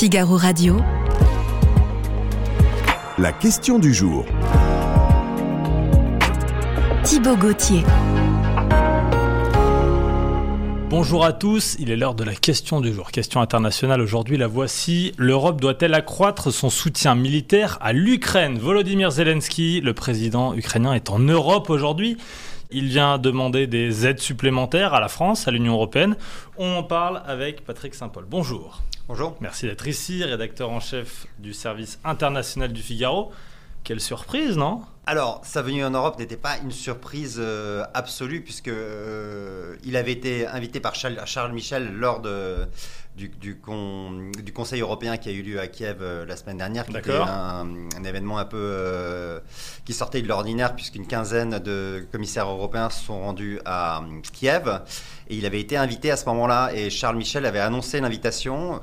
Figaro Radio. La question du jour. Thibaut Gauthier. Bonjour à tous, il est l'heure de la question du jour. Question internationale aujourd'hui, la voici. L'Europe doit-elle accroître son soutien militaire à l'Ukraine? Volodymyr Zelensky, le président ukrainien, est en Europe aujourd'hui. Il vient demander des aides supplémentaires à la France, à l'Union européenne. On en parle avec Patrick Saint-Paul. Bonjour. Bonjour. Merci d'être ici, rédacteur en chef du service international du Figaro. Quelle surprise, non? Alors, sa venue en Europe n'était pas une surprise euh, absolue, puisque euh, il avait été invité par Charles, Charles Michel lors de, du, du, con- du Conseil européen qui a eu lieu à Kiev euh, la semaine dernière, qui était un, un événement un peu euh, qui sortait de l'ordinaire, puisqu'une quinzaine de commissaires européens se sont rendus à euh, Kiev. Et il avait été invité à ce moment-là, et Charles Michel avait annoncé l'invitation.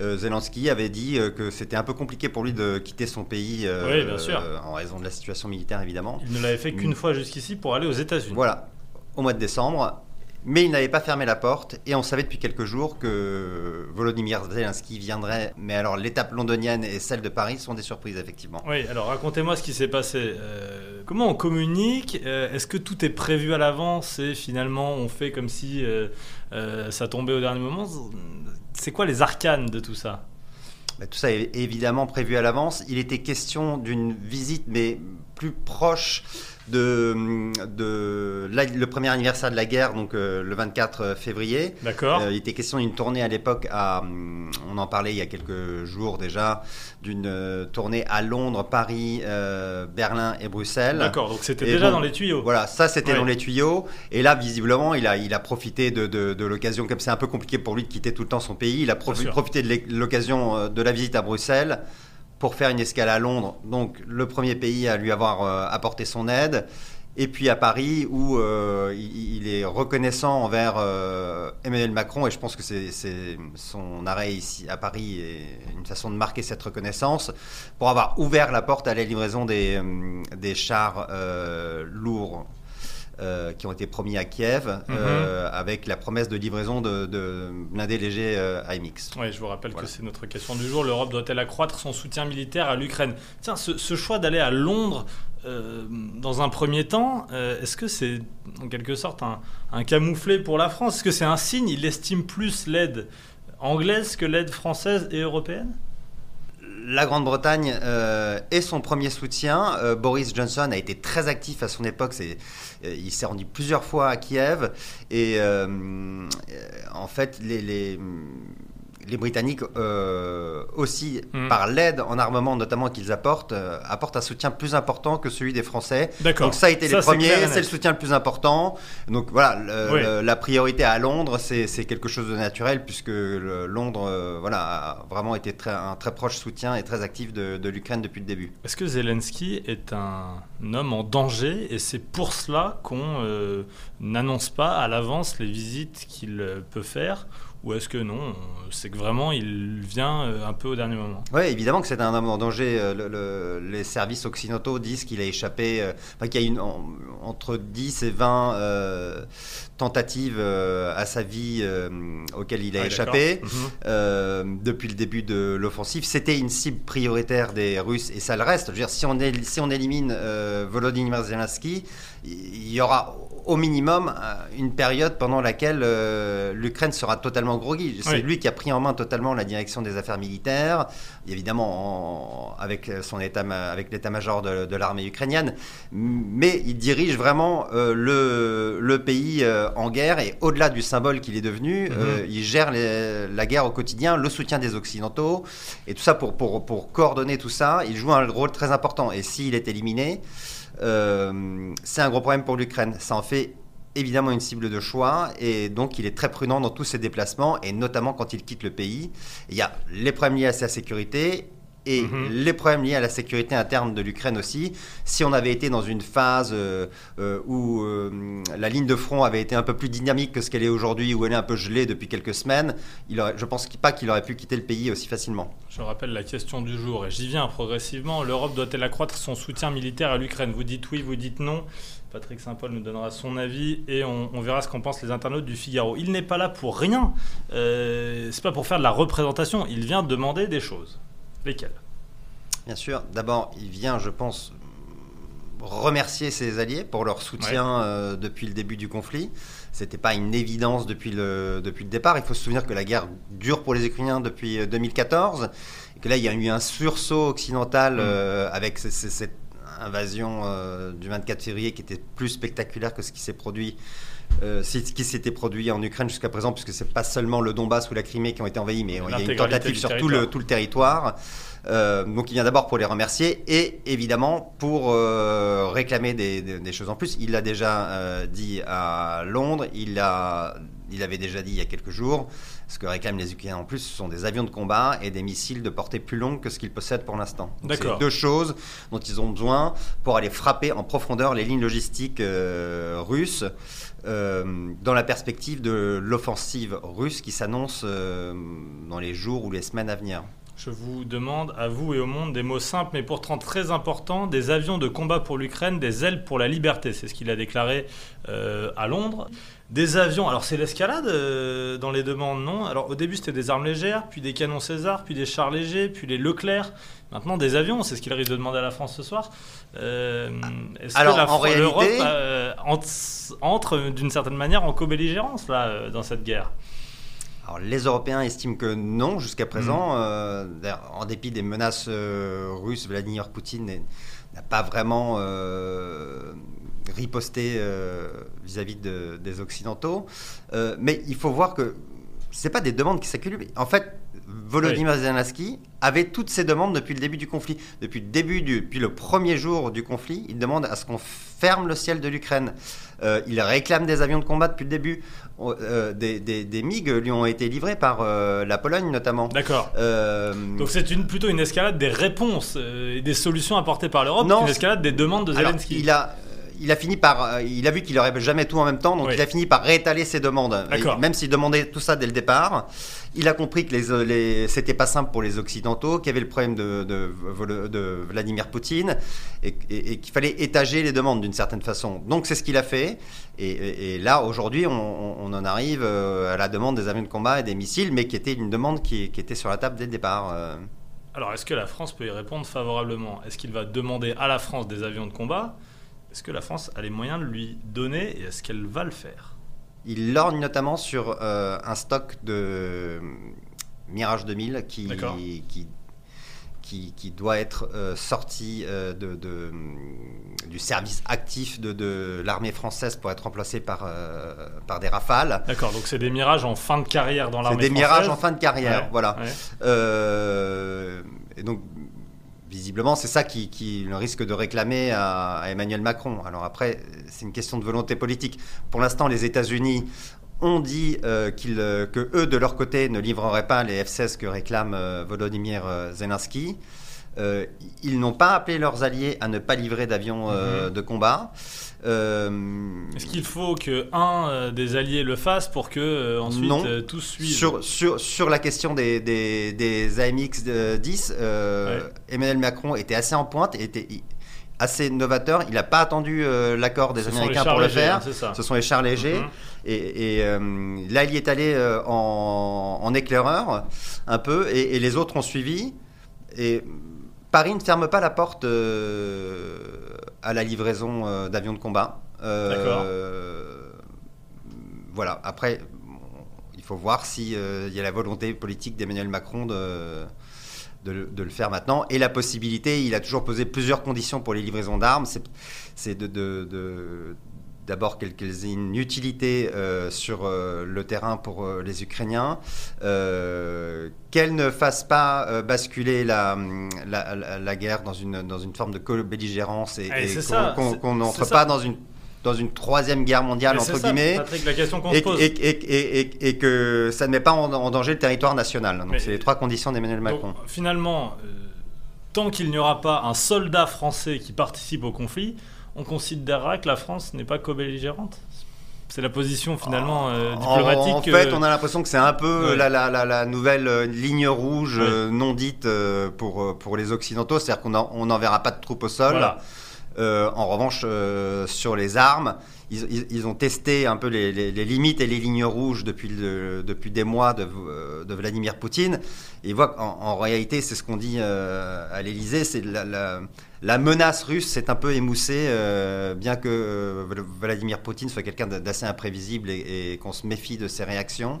Euh, Zelensky avait dit que c'était un peu compliqué pour lui de quitter son pays Oui, bien sûr. en raison de la situation militaire évidemment. Il ne l'avait fait qu'une fois jusqu'ici pour aller aux États-Unis. Voilà, au mois de décembre. Mais il n'avait pas fermé la porte et on savait depuis quelques jours que Volodymyr Zelensky viendrait. Mais alors l'étape londonienne et celle de Paris sont des surprises effectivement. Oui, alors racontez-moi ce qui s'est passé. Euh, comment on communique? Euh, Est-ce que tout est prévu à l'avance et finalement on fait comme si euh, ça tombait au dernier moment? C'est quoi les arcanes de tout ça? Bah, tout ça est évidemment prévu à l'avance. Il était question d'une visite, mais plus proche de, de la- le premier anniversaire de la guerre, donc euh, le 24 février. D'accord Euh, il était question d'une tournée à l'époque à, on en parlait il y a quelques jours déjà, d'une euh, tournée à Londres, Paris, euh, Berlin et Bruxelles. D'accord, donc c'était Et déjà dans les tuyaux. Voilà, ça c'était Ouais. dans les tuyaux. Et là, visiblement, il a, il a profité de, de- de l'occasion, comme c'est un peu compliqué pour lui de quitter tout le temps son pays, il a profi- profité de l'occasion euh, de la visite à Bruxelles pour faire une escale à Londres. Donc le premier pays à lui avoir euh, apporté son aide. Et puis à Paris, où euh, il, est reconnaissant envers euh, Emmanuel Macron, et je pense que c'est son arrêt ici à Paris est une façon de marquer cette reconnaissance, pour avoir ouvert la porte à la livraison des, chars lourds euh, qui ont été promis à Kiev, euh, avec la promesse de livraison de, de blindés légers euh, AMX. Oui, je vous rappelle Voilà. que c'est notre question du jour. L'Europe doit-elle accroître son soutien militaire à l'Ukraine? Tiens, ce, ce choix d'aller à Londres euh, dans un premier temps, euh, est-ce que c'est en quelque sorte un, un camouflet pour la France? Est-ce que c'est un signe? Il estime plus l'aide anglaise que l'aide française et européenne? La Grande-Bretagne euh, est son premier soutien. Euh, Boris Johnson a été très actif à son époque. Euh, il s'est rendu plusieurs fois à Kiev. Et euh, euh, en fait, les, les Britanniques euh, aussi, Mm. par l'aide en armement notamment qu'ils apportent, euh, apportent un soutien plus important que celui des Français. Donc ça a été Ça, les c'est premiers, c'est le soutien le plus important. Donc voilà, le- Oui. le- la priorité à Londres, c'est quelque chose de naturel puisque le- Londres, euh, voilà, a vraiment été très, un très proche soutien et très actif de, de l'Ukraine depuis le début. Est-ce que Zelensky est un homme en danger et c'est pour cela qu'on n'annonce pas à l'avance les visites qu'il peut faire ou est-ce que non, on- c'est que vraiment il vient euh, un peu au dernier moment? Oui, évidemment que c'est un homme en danger. Euh, le- le- les services occidentaux disent qu'il a échappé, euh, enfin, qu'il y a une, en- entre 10 et 20 euh, tentatives euh, à sa vie auxquelles il a Ah échappé. Mhm. depuis le début de l'offensive. C'était une cible prioritaire des Russes et ça le reste. Je veux dire, si on, él- si on élimine Volodymyr Zelensky, il y aura au minimum une période pendant laquelle l'Ukraine sera totalement groggy. C'est Oui. lui qui a pris en main totalement la direction des affaires militaires, évidemment en- avec son état, avec l'état-major de, de l'armée ukrainienne, mais il dirige vraiment euh, le, le pays euh, en guerre et au-delà du symbole qu'il est devenu, Mhm. euh, il gère les- la guerre au quotidien, le soutien des Occidentaux et tout ça pour, pour, pour coordonner tout ça. Il joue un rôle très important et s'il est éliminé, euh, c'est un gros problème pour l'Ukraine. Ça en fait évidemment une cible de choix et donc il est très prudent dans tous ses déplacements et notamment quand il quitte le pays. Il y a les problèmes liés à sa sécurité et Mhm. les problèmes liés à la sécurité interne de l'Ukraine aussi. Si on avait été dans une phase euh, euh, où euh, la ligne de front avait été un peu plus dynamique que ce qu'elle est aujourd'hui, où elle est un peu gelée depuis quelques semaines, il aurait, je pense pas qu'il aurait pu quitter le pays aussi facilement. Je rappelle la question du jour et j'y viens progressivement. L'Europe doit-elle accroître son soutien militaire à l'Ukraine? Vous dites oui, vous dites non. Patrick Saint-Paul nous donnera son avis et on, on verra ce qu'en pensent les internautes du Figaro. Il n'est pas là pour rien. Euh, c'est pas pour faire de la représentation. Il vient demander des choses. Lesquelles? Bien sûr, d'abord, il vient, je pense, remercier ses alliés pour leur soutien euh, depuis le début du conflit. C'était pas une évidence depuis le, depuis le départ. Il faut se souvenir que la guerre dure pour les Ukrainiens depuis euh, 2014 et que là, il y a eu un sursaut occidental Mm. euh, avec ce- ce- cette invasion euh, du 24 février qui était plus spectaculaire que ce qui s'est produit. euh, ce qui s'était produit en Ukraine jusqu'à présent, puisque c'est pas seulement le Donbass ou la Crimée qui ont été envahis, mais il y a une tentative sur tout le, tout le territoire. Euh, donc il vient d'abord pour les remercier et évidemment pour euh, réclamer des, des- des choses en plus. Il l'a déjà euh, dit à Londres, il, a, il avait déjà dit il y a quelques jours. Ce que réclament les Ukrainiens en plus, ce sont des avions de combat et des missiles de portée plus longue que ce qu'ils possèdent pour l'instant. D'accord. C'est deux choses dont ils ont besoin pour aller frapper en profondeur les lignes logistiques euh, russes euh, dans la perspective de l'offensive russe qui s'annonce euh, dans les jours ou les semaines à venir. Je vous demande, à vous et au monde, des mots simples mais pourtant très importants, des avions de combat pour l'Ukraine, des ailes pour la liberté. C'est ce qu'il a déclaré euh, à Londres. Des avions, alors c'est l'escalade euh, dans les demandes, non? Alors au début c'était des armes légères, puis des canons César, puis des chars légers, puis les Leclerc. Maintenant des avions, c'est ce qu'il risque de demander à la France ce soir. Euh, Est-ce que l'Europe réalité- euh, entre, entre d'une certaine manière en co-belligérance là, dans cette guerre? Alors, les Européens estiment que non, jusqu'à Mm. présent. Euh, d'ailleurs, en dépit des menaces euh, russes, Vladimir Poutine n'a pas vraiment euh, riposté euh, vis-à-vis de- des Occidentaux. Euh, mais il faut voir que ce pas des demandes qui s'accumulent. En fait, Volodymyr Zelensky avait toutes ces demandes depuis le début du conflit. Depuis le début, du, depuis le premier jour du conflit, il demande à ce qu'on ferme le ciel de l'Ukraine. Euh, il réclame des avions de combat depuis le début. Euh, des, des, des MiG lui ont été livrés par euh, la Pologne notamment. D'accord. Donc c'est une, plutôt une escalade des réponses et des solutions apportées par l'Europe Non, qu'une escalade des demandes de alors, Zelensky. il a, il a fini par, euh, il a vu qu'il aurait jamais tout en même temps, donc Oui. il a fini par réétaler ses demandes. Et Même s'il demandait tout ça dès le départ, il a compris que les, les, c'était pas simple pour les Occidentaux, qu'il y avait le problème de, de, Vol- de Vladimir Poutine et, et- et qu'il fallait étager les demandes d'une certaine façon. Donc c'est ce qu'il a fait. Et, là, aujourd'hui, on, en arrive euh, à la demande des avions de combat et des missiles, mais qui était une demande qui, qui était sur la table dès le départ. euh. Alors est-ce que la France peut y répondre favorablement? Est-ce qu'il va demander à la France des avions de combat? Est-ce que la France a les moyens de lui donner et est-ce qu'elle va le faire? Il lorgne notamment sur euh, un stock de euh, Mirage 2000 qui, qui, qui, qui doit être euh, sorti euh, de, de, du service actif de, de l'armée française pour être remplacé par, par des rafales. D'accord, donc c'est des mirages en fin de carrière dans C'est l'armée des française. mirages en fin de carrière, Ouais, voilà. ouais. Et donc, visiblement, c'est ça qui, le risque de réclamer à, à Emmanuel Macron. Alors après, c'est une question de volonté politique. Pour l'instant, les États-Unis ont dit euh, qu'ils, euh, que eux, de leur côté, ne livreraient pas les F-16 que réclame euh, Volodymyr euh, Zelensky. Euh, ils n'ont pas appelé leurs alliés à ne pas livrer d'avions euh, Mhm. de combat. Euh, Est-ce qu'il faut que un euh, des alliés le fasse pour que euh, ensuite Non. euh, tous suivent Sur, sur, sur la question des, des, des AMX euh, 10, euh, Ouais. Emmanuel Macron était assez en pointe et était assez novateur. Il n'a pas attendu euh, l'accord des Ce Américains pour le légers, faire. hein. Ce sont les chars légers. Mhm. Et, et, euh, là, il y est allé euh, en, en éclaireur un peu et, et les autres ont suivi. Et Paris ne ferme pas la porte euh, à la livraison euh, d'avions de combat. Euh, Voilà. Après, il faut voir s'il y a la volonté politique d'Emmanuel Macron de, de, le- de le faire maintenant. Et la possibilité, il a toujours posé plusieurs conditions pour les livraisons d'armes. C'est- de- d'abord qu'elles qu'elles aient une utilité euh, sur euh, le terrain pour euh, les Ukrainiens, euh, qu'elles ne fassent pas basculer la, la, la- la guerre dans une, dans une forme de co-belligérance et, Eh, et qu'on n'entre pas ça. dans une, dans une troisième guerre mondiale, Mais entre ça, guillemets. Patrick, la question qu'on Et, se pose. et- et- et- et- et que ça ne met pas en, en danger le territoire national. Donc c'est les trois conditions d'Emmanuel Macron. Donc, finalement, euh, tant qu'il n'y aura pas un soldat français qui participe au conflit, on considérera que la France n'est pas co-belligérante c'est la position finalement euh, diplomatique. En, fait, on a l'impression que c'est un peu la, la, la, nouvelle euh, ligne rouge euh, non dite pour, pour les Occidentaux, c'est-à-dire qu'on n'enverra pas de troupes au sol. en revanche, sur les armes, ils, ont testé un peu les, limites et les lignes rouges depuis, depuis des mois de, de, Vladimir Poutine. Et ils voient qu'en réalité, c'est ce qu'on dit à l'Élysée, c'est la, la menace russe s'est un peu émoussée, euh, bien que euh, Vladimir Poutine soit quelqu'un d'assez imprévisible et, qu'on se méfie de ses réactions.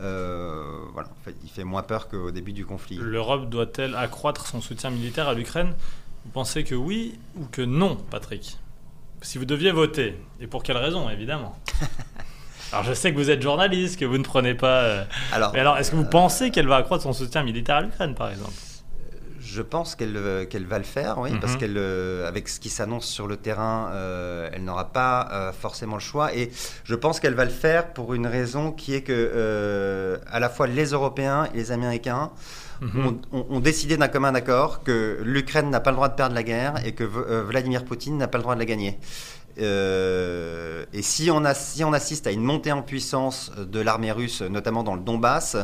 Euh, voilà, il fait moins peur qu'au début du conflit. L'Europe doit-elle accroître son soutien militaire à l'Ukraine? Vous pensez que oui ou que non, Patrick? Si vous deviez voter, et pour quelle raison, évidemment? Alors je sais que vous êtes journaliste, que vous ne prenez pas... Alors, mais alors, est-ce que vous pensez qu'elle va accroître son soutien militaire à l'Ukraine, par exemple? Je pense qu'elle euh, qu'elle va le faire, oui, parce mhm. qu'elle, euh, avec ce qui s'annonce sur le terrain, euh, elle n'aura pas forcément le choix. Et je pense qu'elle va le faire pour une raison qui est que à la fois les Européens et les Américains mhm. ont, décidé d'un commun accord que l'Ukraine n'a pas le droit de perdre la guerre et que Vladimir Poutine n'a pas le droit de la gagner. Et si on, a, si on assiste à une montée en puissance de l'armée russe, notamment dans le Donbass,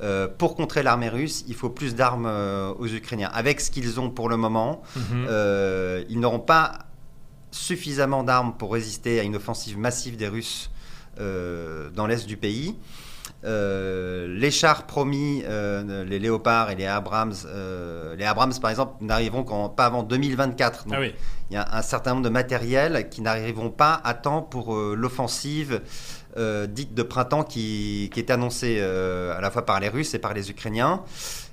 euh, pour contrer l'armée russe, il faut plus d'armes euh, aux Ukrainiens. Avec ce qu'ils ont pour le moment, mhm. euh, ils n'auront pas suffisamment d'armes pour résister à une offensive massive des Russes dans l'est du pays. Les chars promis, les Léopards et les Abrams, les Abrams par exemple, n'arriveront pas avant 2024. Ah il y a un certain nombre de matériels qui n'arriveront pas à temps pour l'offensive euh, dite de printemps qui, qui est annoncée euh, à la fois par les Russes et par les Ukrainiens.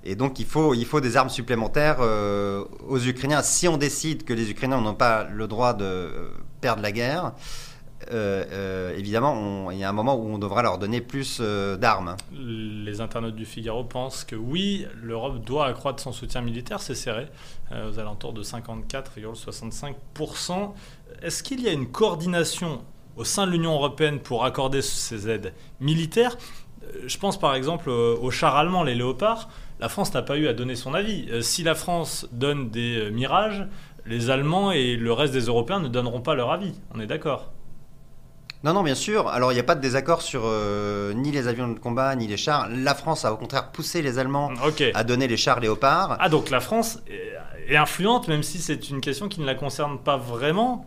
Et donc il faut, il faut des armes supplémentaires euh, aux Ukrainiens. Si on décide que les Ukrainiens n'ont pas le droit de perdre la guerre, évidemment, il y a un moment où on devra leur donner plus d'armes. Les internautes du Figaro pensent que oui, l'Europe doit accroître son soutien militaire, c'est serré, aux alentours de 54,65%. Est-ce qu'il y a une coordination au sein de l'Union européenne pour accorder ces aides militaires? Euh, je pense par exemple aux chars allemands, les léopards. La France n'a pas eu à donner son avis. Euh, si la France donne des euh, mirages, les Allemands et le reste des Européens ne donneront pas leur avis. On est d'accord? Non, non, bien sûr. Alors, il n'y a pas de désaccord sur ni les avions de combat, ni les chars. La France a au contraire poussé les Allemands à donner les chars léopards. Ah, donc la France est influente, même si c'est une question qui ne la concerne pas vraiment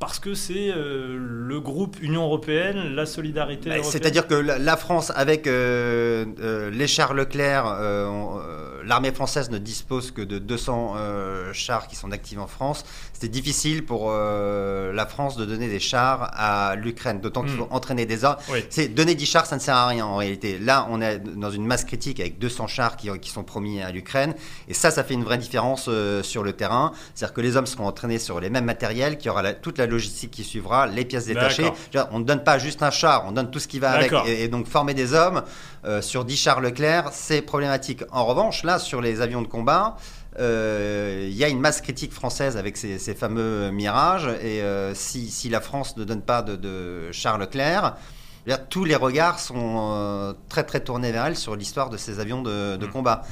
parce que c'est euh, le groupe Union européenne, la solidarité bah, européenne. C'est-à-dire que la, France, avec euh, euh, les chars Leclerc, l'armée française ne dispose que de 200 chars qui sont actifs en France. C'était difficile pour la France de donner des chars à l'Ukraine, d'autant qu'il hmm. faut entraîner des hommes. C'est donner 10 chars, ça ne sert à rien en réalité. Là, on est dans une masse critique avec 200 chars qui, qui sont promis à l'Ukraine, et ça, ça fait une vraie différence sur le terrain. C'est-à-dire que les hommes seront entraînés sur les mêmes matériels, qu'il y aura toute la logistique qui suivra, les pièces détachées. On ne donne pas juste un char, on donne tout ce qui va avec. Et, donc former des hommes euh, sur 10 chars Leclerc, c'est problématique. En revanche, là, sur les avions de combat, euh, il y a une masse critique française avec ces, fameux mirages. Et euh, si, la France ne donne pas de, de chars Leclerc, tous les regards sont très très tournés vers elle sur l'histoire de ces avions de, de mmh. combat.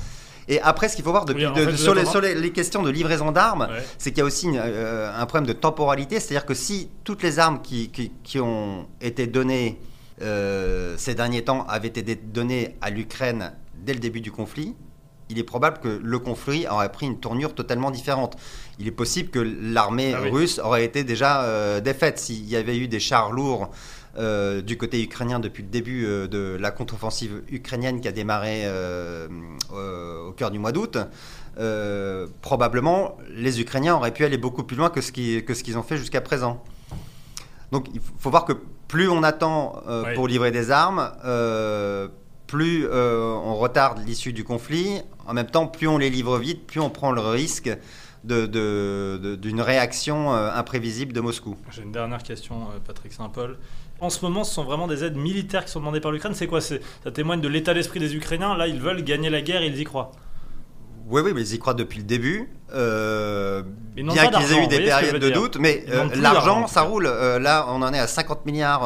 Et après, ce qu'il faut voir depuis, sur, les, questions de livraison d'armes, c'est qu'il y a aussi euh, un problème de temporalité. C'est-à-dire que si toutes les armes qui, qui, ont été données euh, ces derniers temps avaient été données à l'Ukraine dès le début du conflit, il est probable que le conflit aurait pris une tournure totalement différente. Il est possible que l'armée ah russe aurait été déjà euh, défaite s'il y avait eu des chars lourds euh, du côté ukrainien depuis le début euh, de la contre-offensive ukrainienne qui a démarré euh, au cœur du mois d'août, probablement les Ukrainiens auraient pu aller beaucoup plus loin que ce qu'ils ont fait jusqu'à présent. Donc il faut voir que plus on attend pour livrer des armes, plus on retarde l'issue du conflit. En même temps, plus on les livre vite, plus on prend le risque d'une réaction imprévisible de Moscou. J'ai une dernière question, Patrick Saint-Paul en ce moment, ce sont vraiment des aides militaires qui sont demandées par l'Ukraine. C'est quoi? Ça témoigne de l'état d'esprit des Ukrainiens. Là, ils veulent gagner la guerre, ils y croient. Oui, oui, mais ils y croient depuis le début. Euh, bien qu'ils aient eu des périodes de doute, mais euh, l'argent, ça roule. Euh, là, on en est à 50 milliards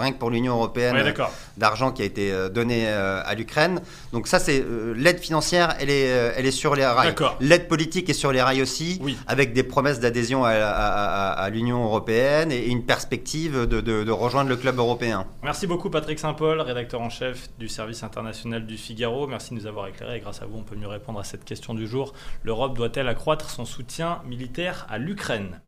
rien que pour l'Union européenne Ouais, d'argent qui a été donné à l'Ukraine. Donc ça, c'est l'aide financière, elle est, elle est sur les rails. L'aide politique est sur les rails aussi, Oui. avec des promesses d'adhésion à, à- à- à l'Union européenne et une perspective de, de- de rejoindre le club européen. Merci beaucoup Patrick Saint-Paul, rédacteur en chef du service international du Figaro. Merci de nous avoir éclairé et grâce à vous on peut mieux répondre à cette question du jour. L'Europe doit-elle accroître son soutien militaire à l'Ukraine?